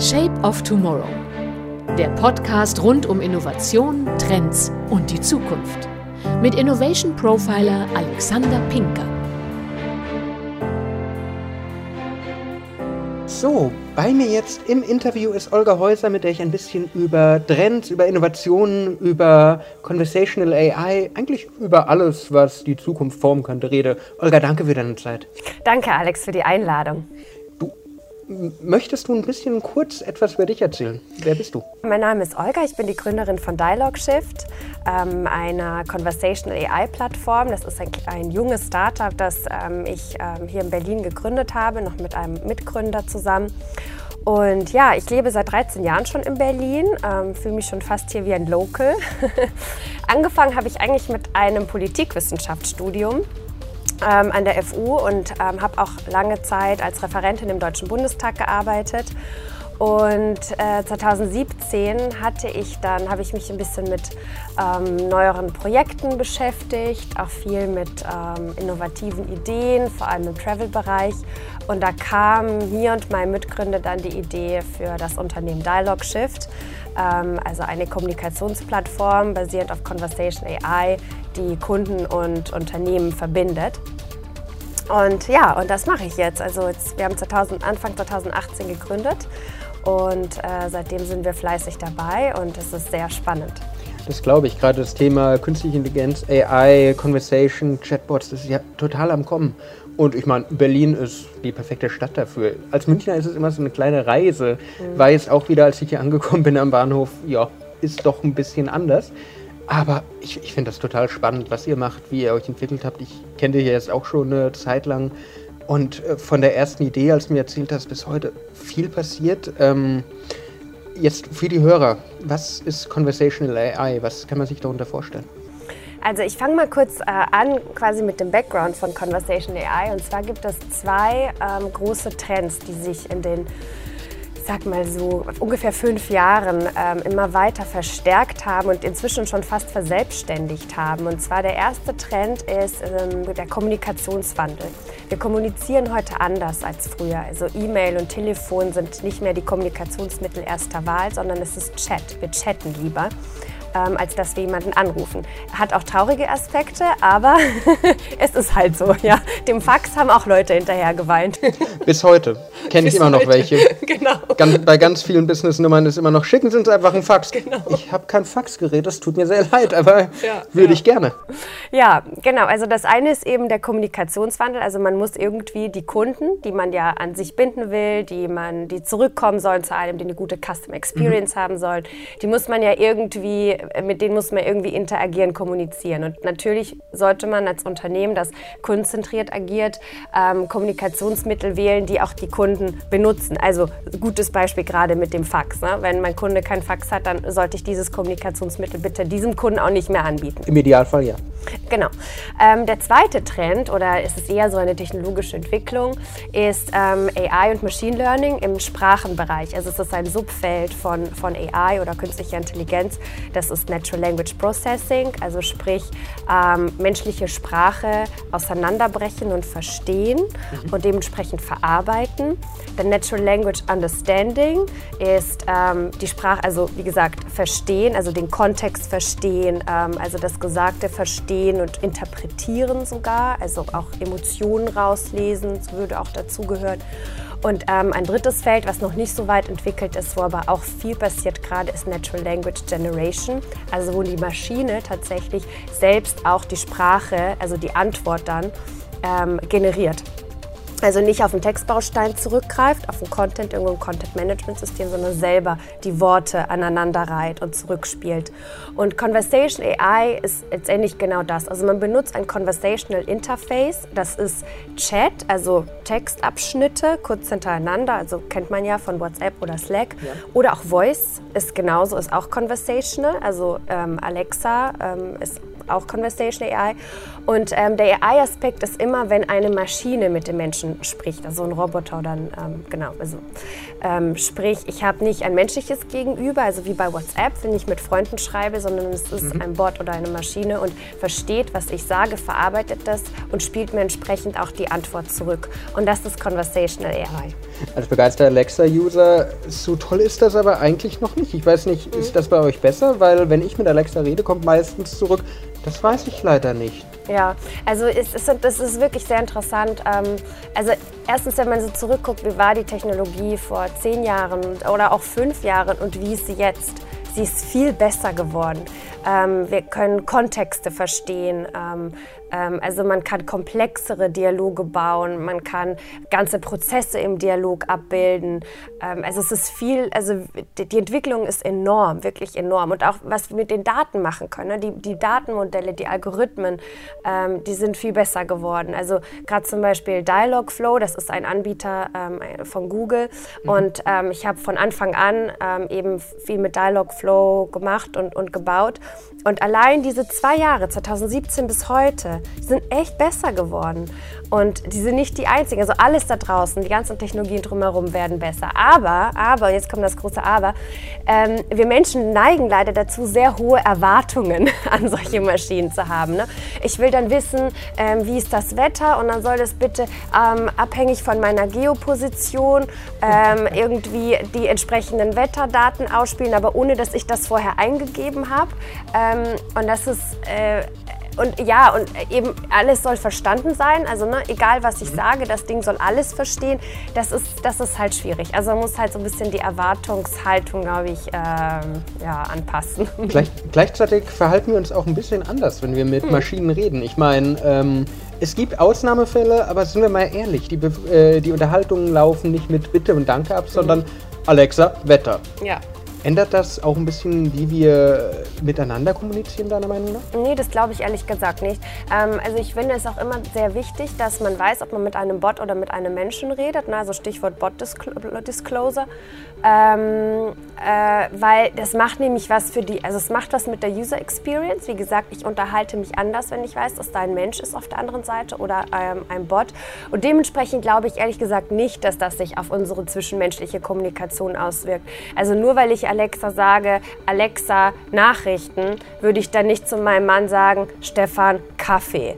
Shape of Tomorrow. Der Podcast rund um Innovation, Trends und die Zukunft. Mit Innovation Profiler Alexander Pinker. So, bei mir jetzt im Interview ist Olga Häuser, mit der ich ein bisschen über Trends, über Innovationen, über Conversational AI, eigentlich über alles, was die Zukunft formen könnte, rede. Olga, danke für deine Zeit. Danke, Alex, für die Einladung. Möchtest du ein bisschen kurz etwas über dich erzählen? Wer bist du? Mein Name ist Olga, ich bin die Gründerin von Dialog Shift, ähm, einer Conversational AI-Plattform. Das ist ein, ein, junges Startup, das ähm, ich ähm, hier in Berlin gegründet habe, noch mit einem Mitgründer zusammen. Und ja, ich lebe seit 13 Jahren schon in Berlin, ähm, fühle mich schon fast hier wie ein Local. Angefangen habe ich eigentlich mit einem Politikwissenschaftsstudium ähm, an der FU und ähm, habe auch lange Zeit als Referentin im Deutschen Bundestag gearbeitet. Und äh, 2017 hatte ich dann, habe ich mich ein bisschen mit ähm, neueren Projekten beschäftigt, auch viel mit ähm, innovativen Ideen, vor allem im Travel-Bereich. Und da kam mir und meinem Mitgründer dann die Idee für das Unternehmen Dialog Shift, also eine Kommunikationsplattform basierend auf Conversation AI, die Kunden und Unternehmen verbindet. Und ja, und das mache ich jetzt. Also jetzt, wir haben 2000, Anfang 2018 gegründet und äh, seitdem sind wir fleißig dabei und es ist sehr spannend. Das glaube ich. Gerade das Thema künstliche Intelligenz, AI, Conversation, Chatbots, das ist ja total am Kommen. Und ich meine, Berlin ist die perfekte Stadt dafür. Als Münchner ist es immer so eine kleine Reise. Mhm. Weiß auch wieder, als ich hier angekommen bin am Bahnhof, ja, ist doch ein bisschen anders. Aber ich, ich finde das total spannend, was ihr macht, wie ihr euch entwickelt habt. Ich kenne dich jetzt auch schon eine Zeit lang. Und äh, von der ersten Idee, als du mir erzählt hast, bis heute viel passiert. Ähm, jetzt für die Hörer, was ist Conversational AI? Was kann man sich darunter vorstellen? Also ich fange mal kurz äh, an, quasi mit dem Background von Conversational AI. Und zwar gibt es zwei ähm, große Trends, die sich in den sag mal so, ungefähr fünf Jahren ähm, immer weiter verstärkt haben und inzwischen schon fast verselbstständigt haben. Und zwar der erste Trend ist ähm, der Kommunikationswandel. Wir kommunizieren heute anders als früher. Also E-Mail und Telefon sind nicht mehr die Kommunikationsmittel erster Wahl, sondern es ist Chat. Wir chatten lieber ähm, als dass wir jemanden anrufen. Hat auch traurige Aspekte, aber es ist halt so. Ja. Dem Fax haben auch Leute hinterher geweint. Bis heute kenne ich immer heute. noch welche. genau. Ganz, bei ganz vielen Businessnummern ist immer noch, schicken Sie uns einfach ein Fax. Genau. Ich habe kein Faxgerät, das tut mir sehr leid, aber ja, würde ja. ich gerne. Ja, genau. Also das eine ist eben der Kommunikationswandel. Also man muss irgendwie die Kunden, die man ja an sich binden will, die man, die zurückkommen sollen zu einem, die eine gute Custom Experience mhm. haben sollen, die muss man ja irgendwie mit denen muss man irgendwie interagieren, kommunizieren. Und natürlich sollte man als Unternehmen, das kundenzentriert agiert, ähm, Kommunikationsmittel wählen, die auch die Kunden benutzen. Also gutes Beispiel gerade mit dem Fax. Ne? Wenn mein Kunde kein Fax hat, dann sollte ich dieses Kommunikationsmittel bitte diesem Kunden auch nicht mehr anbieten. Im Idealfall ja. Genau. Ähm, der zweite Trend, oder es ist eher so eine technologische Entwicklung, ist ähm, AI und Machine Learning im Sprachenbereich. Also es ist ein Subfeld von, von AI oder künstlicher Intelligenz. Das ist Natural Language Processing, also sprich ähm, menschliche Sprache auseinanderbrechen und verstehen mhm. und dementsprechend verarbeiten. Der Natural Language Understanding ist ähm, die Sprache, also wie gesagt, verstehen, also den Kontext verstehen, ähm, also das Gesagte verstehen und interpretieren sogar, also auch Emotionen rauslesen, das würde auch dazugehören. Und ähm, ein drittes Feld, was noch nicht so weit entwickelt ist, wo aber auch viel passiert gerade, ist Natural Language Generation. Also wo die Maschine tatsächlich selbst auch die Sprache, also die Antwort dann ähm, generiert. Also nicht auf den Textbaustein zurückgreift, auf den Content, irgendein Content-Management-System, sondern selber die Worte aneinander reiht und zurückspielt. Und Conversation AI ist letztendlich genau das. Also man benutzt ein Conversational Interface, das ist Chat, also Textabschnitte kurz hintereinander, also kennt man ja von WhatsApp oder Slack. Ja. Oder auch Voice ist genauso, ist auch Conversational, also ähm, Alexa ähm, ist auch Conversation AI. Und ähm, der AI-Aspekt ist immer, wenn eine Maschine mit dem Menschen spricht, also ein Roboter dann, ähm, genau, also ähm, sprich, ich habe nicht ein menschliches Gegenüber, also wie bei WhatsApp, wenn ich mit Freunden schreibe, sondern es ist mhm. ein Bot oder eine Maschine und versteht, was ich sage, verarbeitet das und spielt mir entsprechend auch die Antwort zurück. Und das ist Conversational AI. Als begeisterter Alexa-User, so toll ist das aber eigentlich noch nicht. Ich weiß nicht, mhm. ist das bei euch besser? Weil wenn ich mit Alexa rede, kommt meistens zurück, das weiß ich leider nicht. Ja, also es ist, das ist wirklich sehr interessant. Ähm, also erstens, wenn man so zurückguckt, wie war die Technologie vor zehn Jahren oder auch fünf Jahren und wie ist sie jetzt? Sie ist viel besser geworden. Ähm, wir können Kontexte verstehen. Ähm, ähm, also man kann komplexere Dialoge bauen, man kann ganze Prozesse im Dialog abbilden. Ähm, also es ist viel, also die Entwicklung ist enorm, wirklich enorm. Und auch was wir mit den Daten machen können, ne? die, die Datenmodelle, die Algorithmen, ähm, die sind viel besser geworden. Also gerade zum Beispiel Dialogflow, das ist ein Anbieter ähm, von Google. Mhm. Und ich habe von Anfang an eben viel mit Dialogflow gemacht und, und gebaut. Und allein diese zwei Jahre, 2017 bis heute, sind echt besser geworden. Und die sind nicht die einzigen. Also alles da draußen, die ganzen Technologien drumherum werden besser. Aber, aber, jetzt kommt das große Aber, ähm, wir Menschen neigen leider dazu, sehr hohe Erwartungen an solche Maschinen zu haben. Ne? Ich will dann wissen, ähm, wie ist das Wetter und dann soll das bitte ähm, abhängig von meiner Geoposition ähm, irgendwie die entsprechenden Wetterdaten ausspielen, aber ohne dass ich das vorher eingegeben habe. Ähm, und das ist äh, und ja, und eben alles soll verstanden sein. Also ne, egal, was ich mhm. sage, das Ding soll alles verstehen. Das ist, das ist halt schwierig. Also man muss halt so ein bisschen die Erwartungshaltung, glaube ich, ähm, ja, anpassen. Gleich, gleichzeitig verhalten wir uns auch ein bisschen anders, wenn wir mit hm. Maschinen reden. Ich meine, ähm, es gibt Ausnahmefälle, aber sind wir mal ehrlich, die, äh, die Unterhaltungen laufen nicht mit Bitte und Danke ab, sondern mhm. Alexa, Wetter. Ja. Ändert das auch ein bisschen, wie wir miteinander kommunizieren, deiner Meinung nach? Nee, das glaube ich ehrlich gesagt nicht. Ähm, also ich finde es auch immer sehr wichtig, dass man weiß, ob man mit einem Bot oder mit einem Menschen redet. Ne? Also Stichwort Bot-Disclosure. Ähm, äh, weil das macht nämlich was für die, also es macht was mit der User Experience. Wie gesagt, ich unterhalte mich anders, wenn ich weiß, dass da ein Mensch ist auf der anderen Seite oder ähm, ein Bot. Und dementsprechend glaube ich ehrlich gesagt nicht, dass das sich auf unsere zwischenmenschliche Kommunikation auswirkt. Also nur weil ich Alexa sage, Alexa, Nachrichten, würde ich dann nicht zu meinem Mann sagen, Stefan, Kaffee.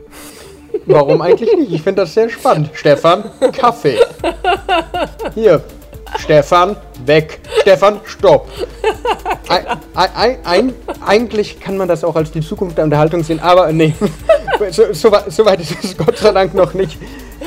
Warum eigentlich nicht? Ich finde das sehr spannend. Stefan, Kaffee. Hier, Stefan, weg. Stefan, stopp. Ein, ein, ein, eigentlich kann man das auch als die Zukunft der Unterhaltung sehen, aber nee, so, so, so weit ist es Gott sei Dank noch nicht.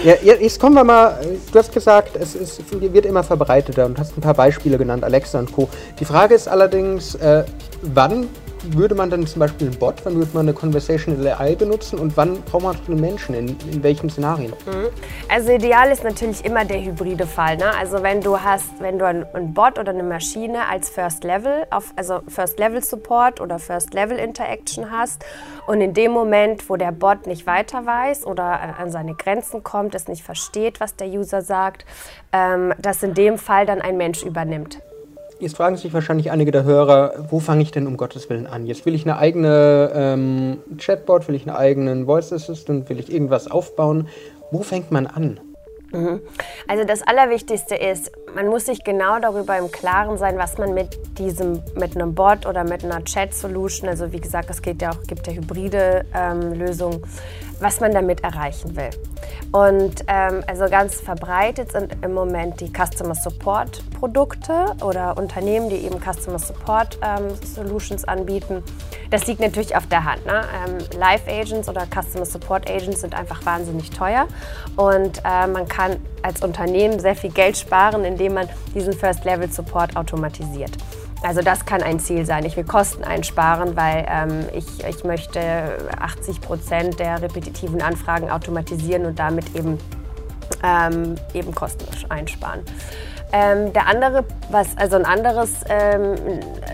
Ja, jetzt kommen wir mal, du hast gesagt, es ist, wird immer verbreiteter und hast ein paar Beispiele genannt, Alexa und Co. Die Frage ist allerdings, äh, wann würde man dann zum Beispiel einen Bot, wann würde man eine Conversational AI benutzen und wann braucht man einen Menschen, in, in welchen Szenarien? Mhm. Also ideal ist natürlich immer der hybride Fall. Ne? Also wenn du hast, wenn du einen Bot oder eine Maschine als First Level, auf, also First Level Support oder First Level Interaction hast und in dem Moment, wo der Bot nicht weiter weiß oder an seine Grenzen kommt, es nicht versteht, was der User sagt, ähm, dass in dem Fall dann ein Mensch übernimmt. Jetzt fragen sich wahrscheinlich einige der Hörer, wo fange ich denn um Gottes Willen an? Jetzt will ich eine eigene ähm, Chatbot, will ich einen eigenen Voice Assistant, will ich irgendwas aufbauen. Wo fängt man an? Mhm. Also das Allerwichtigste ist, man muss sich genau darüber im Klaren sein, was man mit diesem, mit einem Bot oder mit einer Chat-Solution, also wie gesagt, es geht ja auch, gibt ja hybride ähm, Lösungen, was man damit erreichen will. Und ähm, also ganz verbreitet sind im Moment die Customer Support Produkte oder Unternehmen, die eben Customer Support ähm, Solutions anbieten. Das liegt natürlich auf der Hand. Ne? Ähm, Live Agents oder Customer Support Agents sind einfach wahnsinnig teuer und äh, man kann als Unternehmen sehr viel Geld sparen, indem man diesen First Level Support automatisiert. Also das kann ein Ziel sein. Ich will Kosten einsparen, weil ähm, ich, ich möchte 80 Prozent der repetitiven Anfragen automatisieren und damit eben, ähm, eben Kosten einsparen. Ähm, der andere, was, also ein anderes ähm,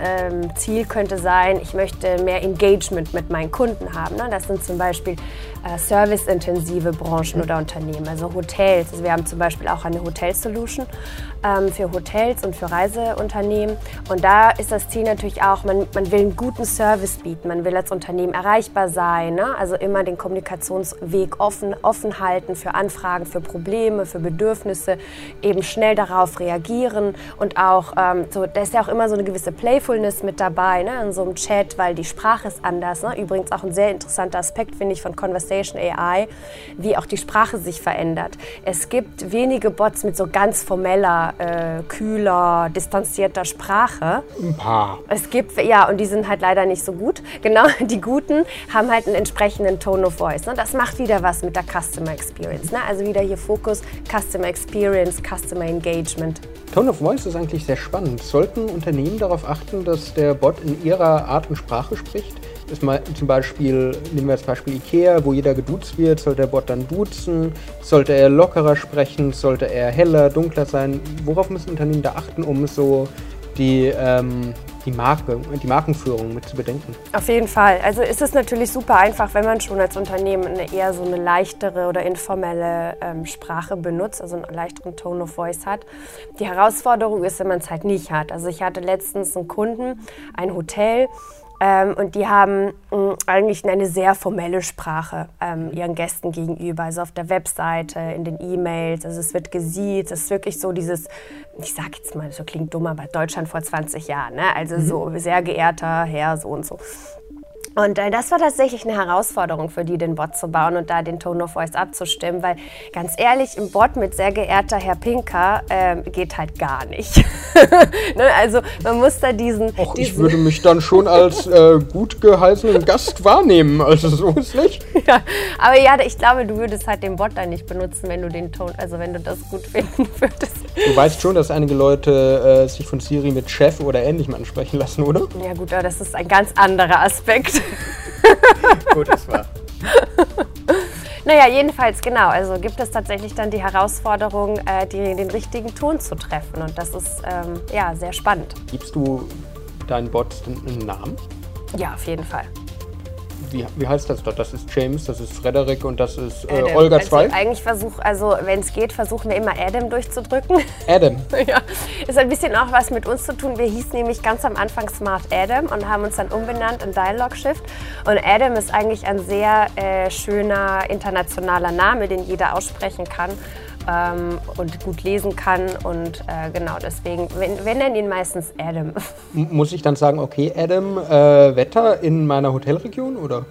ähm, Ziel könnte sein, ich möchte mehr Engagement mit meinen Kunden haben. Ne? Das sind zum Beispiel äh, serviceintensive Branchen oder Unternehmen, also Hotels. Also wir haben zum Beispiel auch eine Hotel-Solution ähm, für Hotels und für Reiseunternehmen. Und da ist das Ziel natürlich auch, man, man will einen guten Service bieten, man will als Unternehmen erreichbar sein, ne? also immer den Kommunikationsweg offen, offen halten für Anfragen, für Probleme, für Bedürfnisse, eben schnell darauf reagieren und auch, ähm, so, da ist ja auch immer so eine gewisse Playfulness mit dabei ne? in so einem Chat, weil die Sprache ist anders. Ne? Übrigens auch ein sehr interessanter Aspekt, finde ich, von Conversation AI, wie auch die Sprache sich verändert. Es gibt wenige Bots mit so ganz formeller, äh, kühler, distanzierter Sprache. Ein paar. Es gibt, ja, und die sind halt leider nicht so gut. Genau, die guten haben halt einen entsprechenden Tone of Voice. Ne? Das macht wieder was mit der Customer Experience. Ne? Also wieder hier Fokus Customer Experience, Customer Engagement. Tone of Voice ist eigentlich sehr spannend. Sollten Unternehmen darauf achten, dass der Bot in ihrer Art und Sprache spricht? Ist mal zum Beispiel, nehmen wir das Beispiel Ikea, wo jeder geduzt wird, sollte der Bot dann duzen? Sollte er lockerer sprechen? Sollte er heller, dunkler sein? Worauf müssen Unternehmen da achten, um so die, ähm, die Marke, die Markenführung mit zu bedenken. Auf jeden Fall. Also ist es natürlich super einfach, wenn man schon als Unternehmen eine eher so eine leichtere oder informelle ähm, Sprache benutzt, also einen leichteren Tone of Voice hat. Die Herausforderung ist, wenn man es halt nicht hat. Also ich hatte letztens einen Kunden, ein Hotel, ähm, und die haben mh, eigentlich eine sehr formelle Sprache ähm, ihren Gästen gegenüber. Also auf der Webseite, in den E-Mails, also es wird gesiezt, es ist wirklich so dieses, ich sag jetzt mal, so klingt dumm, aber Deutschland vor 20 Jahren, ne? also mhm. so sehr geehrter Herr, so und so. Und äh, das war tatsächlich eine Herausforderung für die, den Bot zu bauen und da den Tone of Voice abzustimmen, weil ganz ehrlich, im Bot mit sehr geehrter Herr Pinker äh, geht halt gar nicht. ne? Also man muss da diesen, Och, diesen ich würde mich dann schon als äh, gut geheißenen Gast wahrnehmen, also so ist nicht. ja, aber ja, ich glaube, du würdest halt den Bot dann nicht benutzen, wenn du den Ton, also wenn du das gut finden würdest. Du weißt schon, dass einige Leute äh, sich von Siri mit Chef oder ähnlichem ansprechen lassen, oder? Ja gut, aber das ist ein ganz anderer Aspekt. Gut, das war. Naja, jedenfalls genau. Also gibt es tatsächlich dann die Herausforderung, äh, die, den richtigen Ton zu treffen. Und das ist ähm, ja sehr spannend. Gibst du deinen Bot einen Namen? Ja, auf jeden Fall. Wie, wie heißt das dort? Das ist James, das ist Frederik und das ist äh. Olga also 2? Eigentlich versuche, also wenn es geht, versuchen wir immer Adam durchzudrücken. Adam. ja, ist ein bisschen auch was mit uns zu tun. Wir hießen nämlich ganz am Anfang Smart Adam und haben uns dann umbenannt in Dialog Shift. Und Adam ist eigentlich ein sehr äh, schöner internationaler Name, den jeder aussprechen kann. Ähm, und gut lesen kann und äh, genau deswegen, wenn, wir nennen ihn meistens Adam. Muss ich dann sagen, okay, Adam, äh, Wetter in meiner Hotelregion oder?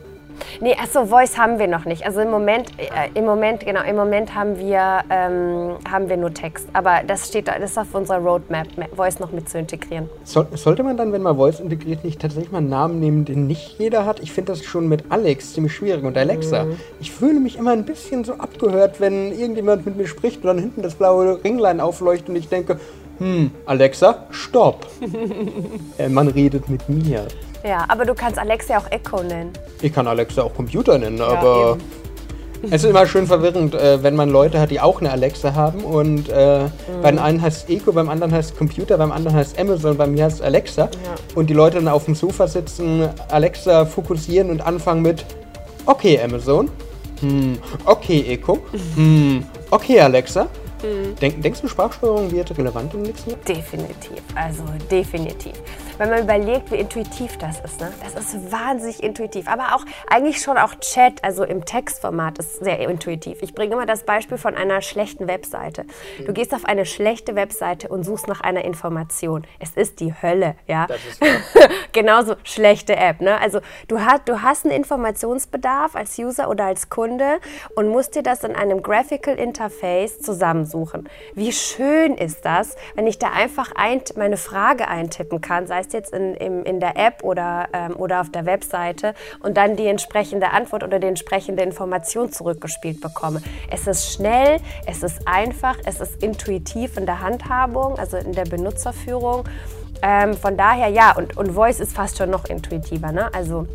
Nee, achso, Voice haben wir noch nicht. Also im Moment, äh, im Moment, genau, im Moment haben wir, ähm, haben wir nur Text. Aber das steht, da- das ist auf unserer Roadmap, Voice noch mit zu integrieren. Soll, sollte man dann, wenn man Voice integriert, nicht tatsächlich mal einen Namen nehmen, den nicht jeder hat? Ich finde das schon mit Alex ziemlich schwierig und Alexa. Ich fühle mich immer ein bisschen so abgehört, wenn irgendjemand mit mir spricht und dann hinten das blaue Ringlein aufleuchtet und ich denke, hm, Alexa, stopp. äh, man redet mit mir. Ja, aber du kannst Alexa auch Echo nennen. Ich kann Alexa auch Computer nennen, aber es ist immer schön verwirrend, äh, wenn man Leute hat, die auch eine Alexa haben und äh, bei dem einen heißt es Eco, beim anderen heißt es Computer, beim anderen heißt es Amazon, bei mir heißt es Alexa und die Leute dann auf dem Sofa sitzen, Alexa fokussieren und anfangen mit Okay Amazon, hm, okay Eco, hm, okay Alexa. Denk, denkst du, Sprachsteuerung wird relevant im nächsten Jahr? Definitiv, also definitiv. Wenn man überlegt, wie intuitiv das ist, ne? das ist wahnsinnig intuitiv. Aber auch eigentlich schon auch Chat, also im Textformat ist sehr intuitiv. Ich bringe immer das Beispiel von einer schlechten Webseite. Du gehst auf eine schlechte Webseite und suchst nach einer Information. Es ist die Hölle, ja. Das ist. Genauso schlechte App. Ne? Also du, hast, du hast einen Informationsbedarf als User oder als Kunde und musst dir das in einem Graphical Interface zusammensuchen. Wie schön ist das, wenn ich da einfach ein, meine Frage eintippen kann, sei es jetzt in, im, in der App oder, ähm, oder auf der Webseite und dann die entsprechende Antwort oder die entsprechende Information zurückgespielt bekomme. Es ist schnell, es ist einfach, es ist intuitiv in der Handhabung, also in der Benutzerführung. Ähm, von daher ja, und, und Voice ist fast schon noch intuitiver, ne? Also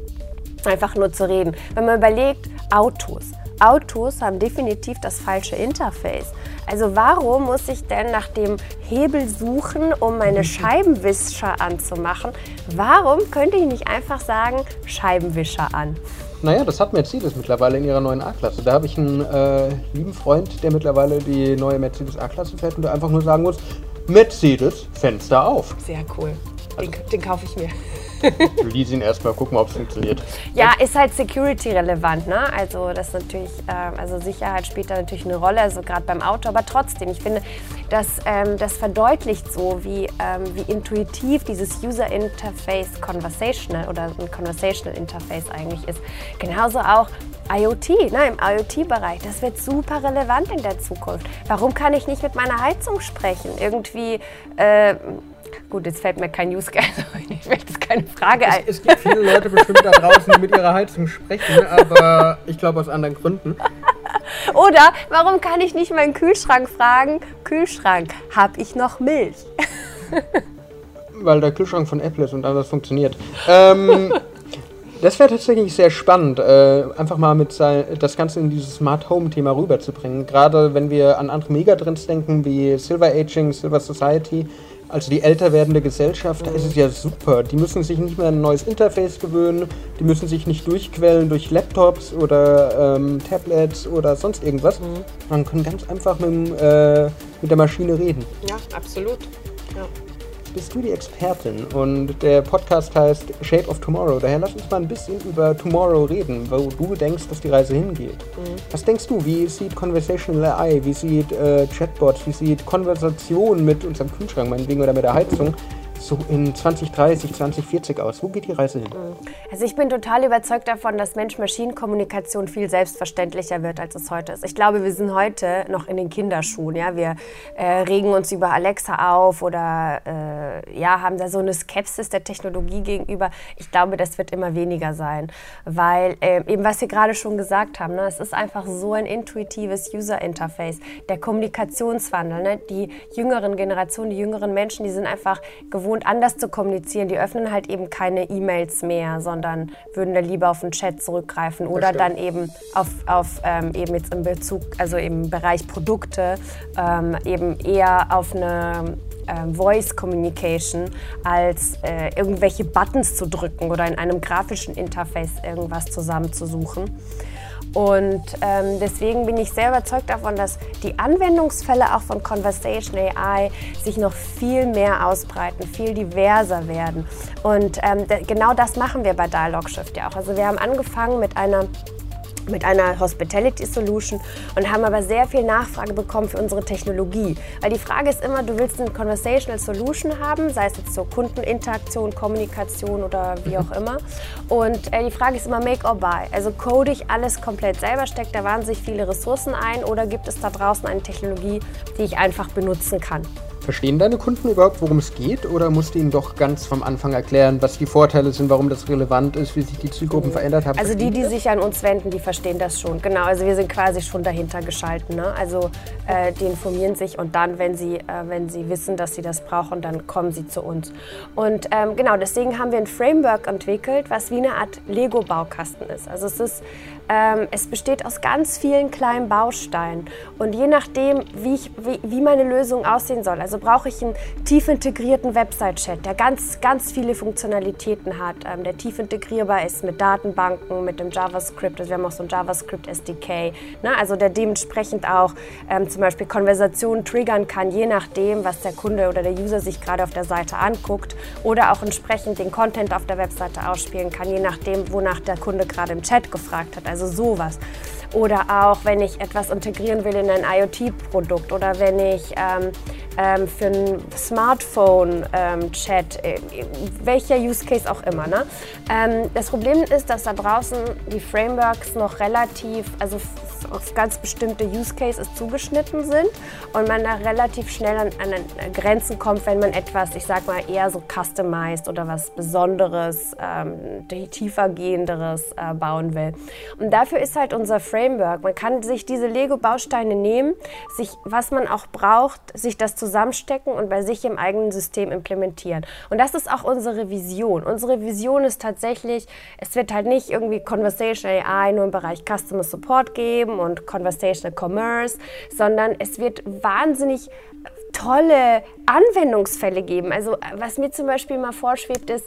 einfach nur zu reden. Wenn man überlegt, Autos. Autos haben definitiv das falsche Interface. Also warum muss ich denn nach dem Hebel suchen, um meine Scheibenwischer anzumachen? Warum könnte ich nicht einfach sagen, Scheibenwischer an? Naja, das hat Mercedes mittlerweile in ihrer neuen A-Klasse. Da habe ich einen äh, lieben Freund, der mittlerweile die neue Mercedes A-Klasse fährt und der einfach nur sagen muss, Mercedes, Fenster auf. Sehr cool. Den, den kaufe ich mir. Lies ihn erstmal, gucken, ob es funktioniert. Ja, ist halt security relevant, ne? Also das natürlich, äh, also Sicherheit spielt da natürlich eine Rolle, also gerade beim Auto, aber trotzdem, ich finde, dass ähm, das verdeutlicht so, wie, ähm, wie intuitiv dieses User Interface Conversational oder ein Conversational Interface eigentlich ist. Genauso auch IoT, ne, im IoT-Bereich, das wird super relevant in der Zukunft. Warum kann ich nicht mit meiner Heizung sprechen? Irgendwie äh, Gut, jetzt fällt mir kein Use Case ein. Ich möchte keine Frage ein. Es, es, gibt viele Leute bestimmt da draußen, die mit ihrer Heizung sprechen, aber ich glaube aus anderen Gründen. Oder warum kann ich nicht meinen Kühlschrank fragen? Kühlschrank, habe ich noch Milch? Weil der Kühlschrank von Apple ist und alles funktioniert. Ähm, das wäre tatsächlich sehr spannend, äh, einfach mal mit sein, das Ganze in dieses Smart Home Thema rüberzubringen. Gerade wenn wir an andere Megatrends denken wie Silver Aging, Silver Society, also die älter werdende Gesellschaft, da ist es ja super. Die müssen sich nicht mehr an ein neues Interface gewöhnen, die müssen sich nicht durchquellen durch Laptops oder ähm, Tablets oder sonst irgendwas. Mhm. Man kann ganz einfach mit, äh, mit der Maschine reden. Ja, absolut. Ja bist du die Expertin und der Podcast heißt Shape of Tomorrow. Daher lass uns mal ein bisschen über Tomorrow reden, wo du denkst, dass die Reise hingeht. Mhm. Was denkst du, wie sieht Conversational AI, wie sieht äh, Chatbots, wie sieht Konversation mit unserem Kühlschrank meinetwegen oder mit der Heizung so in 2030, 2040 aus? Wo geht die Reise hin? Also ich bin total überzeugt davon, dass Mensch-Maschinen-Kommunikation viel selbstverständlicher wird, als es heute ist. Ich glaube, wir sind heute noch in den Kinderschuhen. Ja? Wir äh, regen uns über Alexa auf oder äh, ja, haben da so eine Skepsis der Technologie gegenüber. Ich glaube, das wird immer weniger sein, weil äh, eben was wir gerade schon gesagt haben, ne? es ist einfach so ein intuitives User-Interface. Der Kommunikationswandel, ne? die jüngeren Generationen, die jüngeren Menschen, die sind einfach gewohnt, gewohnt, anders zu kommunizieren. Die öffnen halt eben keine E-Mails mehr, sondern würden da lieber auf den Chat zurückgreifen oder dann eben auf, auf ähm, eben jetzt im Bezug, also im Bereich Produkte, ähm, eben eher auf eine äh, Voice Communication als äh, irgendwelche Buttons zu drücken oder in einem grafischen Interface irgendwas zusammenzusuchen. Und ähm, deswegen bin ich sehr überzeugt davon, dass die Anwendungsfälle auch von Conversation AI sich noch viel mehr ausbreiten, viel diverser werden. Und ähm, genau das machen wir bei Dialog Shift ja auch. Also wir haben angefangen mit einer mit einer Hospitality Solution und haben aber sehr viel Nachfrage bekommen für unsere Technologie. Weil die Frage ist immer, du willst eine Conversational Solution haben, sei es jetzt so Kundeninteraktion, Kommunikation oder wie auch immer. Und äh, die Frage ist immer Make or Buy. Also code ich alles komplett selber, steckt da wahnsinnig viele Ressourcen ein oder gibt es da draußen eine Technologie, die ich einfach benutzen kann? Verstehen deine Kunden überhaupt, worum es geht? Oder musst du ihnen doch ganz vom Anfang erklären, was die Vorteile sind, warum das relevant ist, wie sich die Zielgruppen verändert haben? Also die, die sich an uns wenden, die verstehen das schon. Genau, also wir sind quasi schon dahinter geschalten. Ne? Also äh, die informieren sich und dann, wenn sie, äh, wenn sie wissen, dass sie das brauchen, dann kommen sie zu uns. Und ähm, genau, deswegen haben wir ein Framework entwickelt, was wie eine Art Lego-Baukasten ist. Also es ist es besteht aus ganz vielen kleinen Bausteinen. Und je nachdem, wie, ich, wie, wie meine Lösung aussehen soll, also brauche ich einen tief integrierten Website-Chat, der ganz, ganz viele Funktionalitäten hat, ähm, der tief integrierbar ist mit Datenbanken, mit dem JavaScript. Also wir haben auch so ein JavaScript SDK, ne? also der dementsprechend auch ähm, zum Beispiel Konversationen triggern kann, je nachdem, was der Kunde oder der User sich gerade auf der Seite anguckt oder auch entsprechend den Content auf der Webseite ausspielen kann, je nachdem, wonach der Kunde gerade im Chat gefragt hat. Also also sowas. Oder auch, wenn ich etwas integrieren will in ein IoT-Produkt oder wenn ich ähm, ähm, für ein Smartphone-Chat, ähm, äh, welcher Use Case auch immer. Ne? Ähm, das Problem ist, dass da draußen die Frameworks noch relativ, also auf ganz bestimmte Use Cases zugeschnitten sind und man da relativ schnell an, an Grenzen kommt, wenn man etwas, ich sag mal, eher so customized oder was Besonderes, ähm, tiefergehenderes äh, bauen will. Und dafür ist halt unser Framework. Man kann sich diese Lego-Bausteine nehmen, sich, was man auch braucht, sich das zusammenstecken und bei sich im eigenen System implementieren. Und das ist auch unsere Vision. Unsere Vision ist tatsächlich, es wird halt nicht irgendwie Conversation AI nur im Bereich Customer Support geben und Conversational Commerce, sondern es wird wahnsinnig tolle Anwendungsfälle geben. Also was mir zum Beispiel mal vorschwebt ist,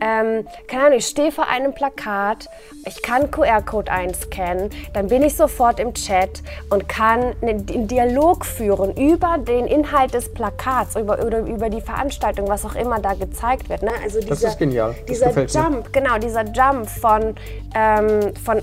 ähm, keine Ahnung, ich stehe vor einem Plakat, ich kann QR-Code einscannen, dann bin ich sofort im Chat und kann einen Dialog führen über den Inhalt des Plakats über, oder über die Veranstaltung, was auch immer da gezeigt wird. Ne? Also dieser, das ist genial. Das dieser Jump, mir. genau, dieser Jump von, ähm, von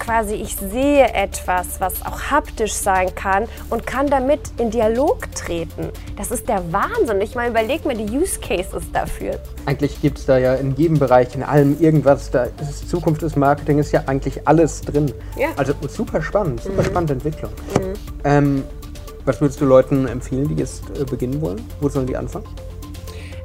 quasi, ich sehe etwas, was auch haptisch sein kann und kann damit in Dialog treten. Das ist der Wahnsinn. Ich meine, überleg mir die Use Cases dafür. Eigentlich gibt es da ja in jedem Bereich, in allem irgendwas. Da ist Zukunft des Marketing ist ja eigentlich alles drin. Ja. Also super spannend, super mhm. spannende Entwicklung. Mhm. Ähm, was würdest du Leuten empfehlen, die jetzt äh, beginnen wollen? Wo sollen die anfangen?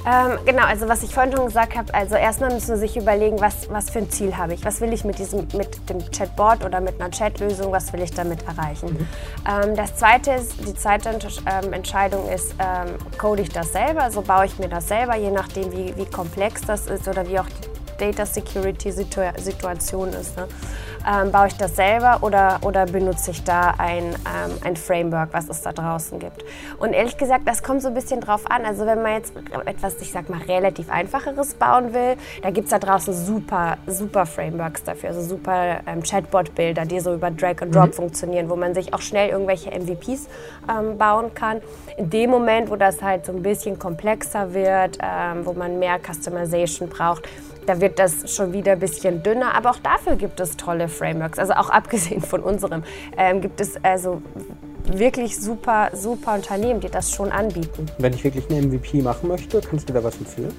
Ähm, genau, also was ich vorhin schon gesagt habe, also erstmal müssen Sie sich überlegen, was, was für ein Ziel habe ich. Was will ich mit, diesem, mit dem Chatbot oder mit einer Chatlösung, was will ich damit erreichen? Mhm. Ähm, das zweite ist, die zweite ähm, Entscheidung ist, ähm, code ich das selber, also baue ich mir das selber, je nachdem wie, wie komplex das ist oder wie auch die Data Security Situation ist. Ne? Ähm, baue ich das selber oder, oder benutze ich da ein, ähm, ein Framework, was es da draußen gibt? Und ehrlich gesagt, das kommt so ein bisschen drauf an. Also wenn man jetzt etwas, ich sag mal, relativ einfacheres bauen will, da gibt es da draußen super, super Frameworks dafür, also super ähm, Chatbot-Bilder, die so über Drag and Drop mhm. funktionieren, wo man sich auch schnell irgendwelche MVPs ähm, bauen kann. In dem Moment, wo das halt so ein bisschen komplexer wird, ähm, wo man mehr Customization braucht, da wird das schon wieder ein bisschen dünner, aber auch dafür gibt es tolle Frameworks. Also auch abgesehen von unserem ähm, gibt es also wirklich super, super Unternehmen, die das schon anbieten. Wenn ich wirklich eine MVP machen möchte, kannst du da was empfehlen?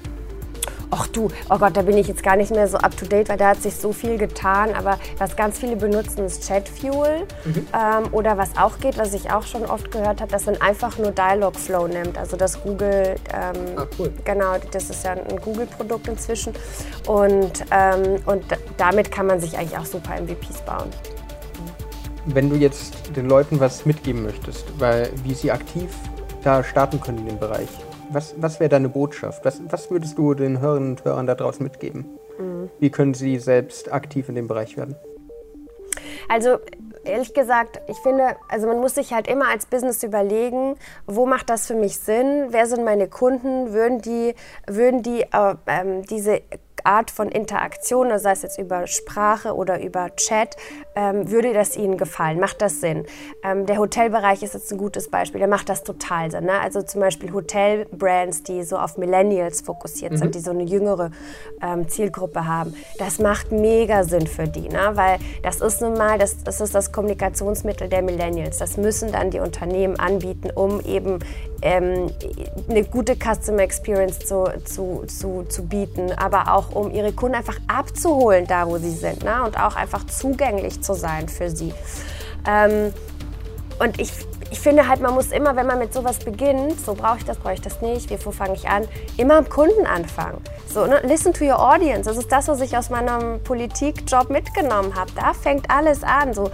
Ach du, oh Gott, da bin ich jetzt gar nicht mehr so up to date, weil da hat sich so viel getan. Aber was ganz viele benutzen, ist Chatfuel. Mhm. Ähm, oder was auch geht, was ich auch schon oft gehört habe, dass man einfach nur Dialogflow nimmt. Also das Google, ähm, ah, cool. genau, das ist ja ein Google-Produkt inzwischen. Und, ähm, und damit kann man sich eigentlich auch super MVPs bauen. Wenn du jetzt den Leuten was mitgeben möchtest, weil, wie sie aktiv da starten können in dem Bereich, was, was wäre deine Botschaft? Was, was würdest du den Hörerinnen und Hörern da draußen mitgeben? Mhm. Wie können sie selbst aktiv in dem Bereich werden? Also ehrlich gesagt, ich finde, also man muss sich halt immer als Business überlegen, wo macht das für mich Sinn? Wer sind meine Kunden? Würden die, würden die äh, äh, diese Art von Interaktion, sei es jetzt über Sprache oder über Chat, ähm, würde das Ihnen gefallen? Macht das Sinn? Ähm, der Hotelbereich ist jetzt ein gutes Beispiel, da macht das total Sinn. Ne? Also zum Beispiel Hotelbrands, die so auf Millennials fokussiert mhm. sind, die so eine jüngere ähm, Zielgruppe haben, das macht mega Sinn für die, ne? weil das ist nun mal, das, das ist das Kommunikationsmittel der Millennials. Das müssen dann die Unternehmen anbieten, um eben ähm, eine gute Customer Experience zu, zu, zu, zu bieten, aber auch um ihre Kunden einfach abzuholen, da wo sie sind ne? und auch einfach zugänglich zu sein für sie. Ähm, und ich, ich finde halt, man muss immer, wenn man mit sowas beginnt, so brauche ich das, brauche ich das nicht, wie, wo fange ich an, immer am Kunden anfangen. So, ne? Listen to your audience. Das ist das, was ich aus meinem Politikjob mitgenommen habe. Da fängt alles an. So,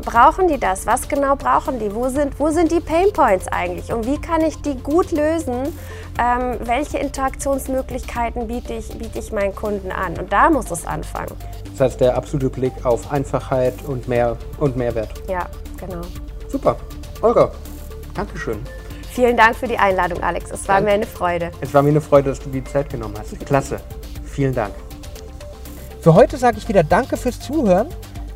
brauchen die das? Was genau brauchen die? Wo sind, wo sind die Pain Points eigentlich? Und wie kann ich die gut lösen? Ähm, welche Interaktionsmöglichkeiten biete ich, biete ich meinen Kunden an? Und da muss es anfangen. Das heißt, der absolute Blick auf Einfachheit und, mehr, und Mehrwert. Ja, genau. Super. Olga, Dankeschön. Vielen Dank für die Einladung, Alex. Es war Danke. mir eine Freude. Es war mir eine Freude, dass du die Zeit genommen hast. Klasse. Vielen Dank. Für heute sage ich wieder Danke fürs Zuhören.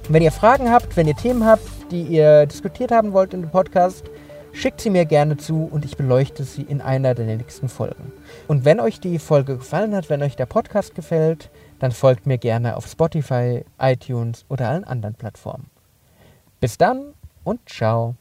Und wenn ihr Fragen habt, wenn ihr Themen habt, die ihr diskutiert haben wollt in dem Podcast, schickt sie mir gerne zu und ich beleuchte sie in einer der nächsten Folgen. Und wenn euch die Folge gefallen hat, wenn euch der Podcast gefällt, dann folgt mir gerne auf Spotify, iTunes oder allen anderen Plattformen. Bis dann und ciao.